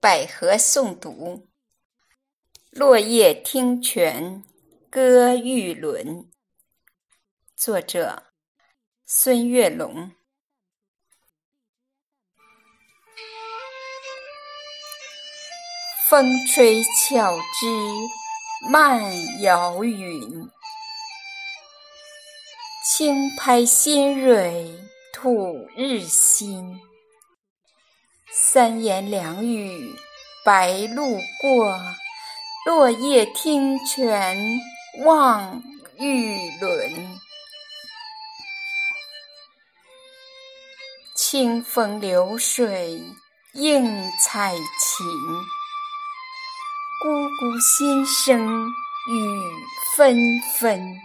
百合诵读，落叶听泉歌玉轮。作者：孙月龙。风吹巧枝漫摇云，轻拍新蕊吐日新。三言两语白鹭过，落叶听泉望玉轮。清风流水映彩琴，咕咕心声雨纷纷。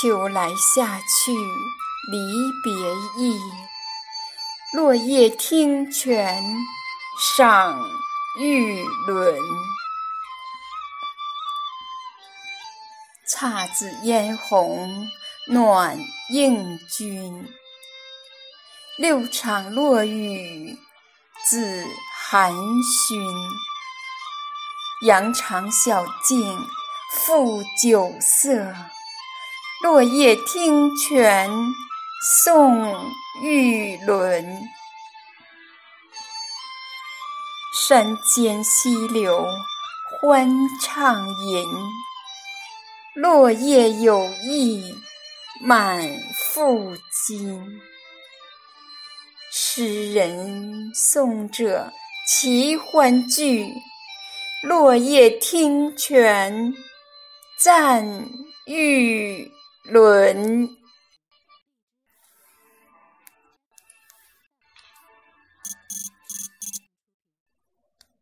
秋来夏去离别意。落叶听泉赏玉轮，姹紫嫣红暖映君。六场落雨自寒熏，羊肠小径复酒色。落叶听泉送玉轮，山间溪流欢畅吟，落叶有意满腹经。诗人颂者齐欢聚，落叶听泉赞玉轮。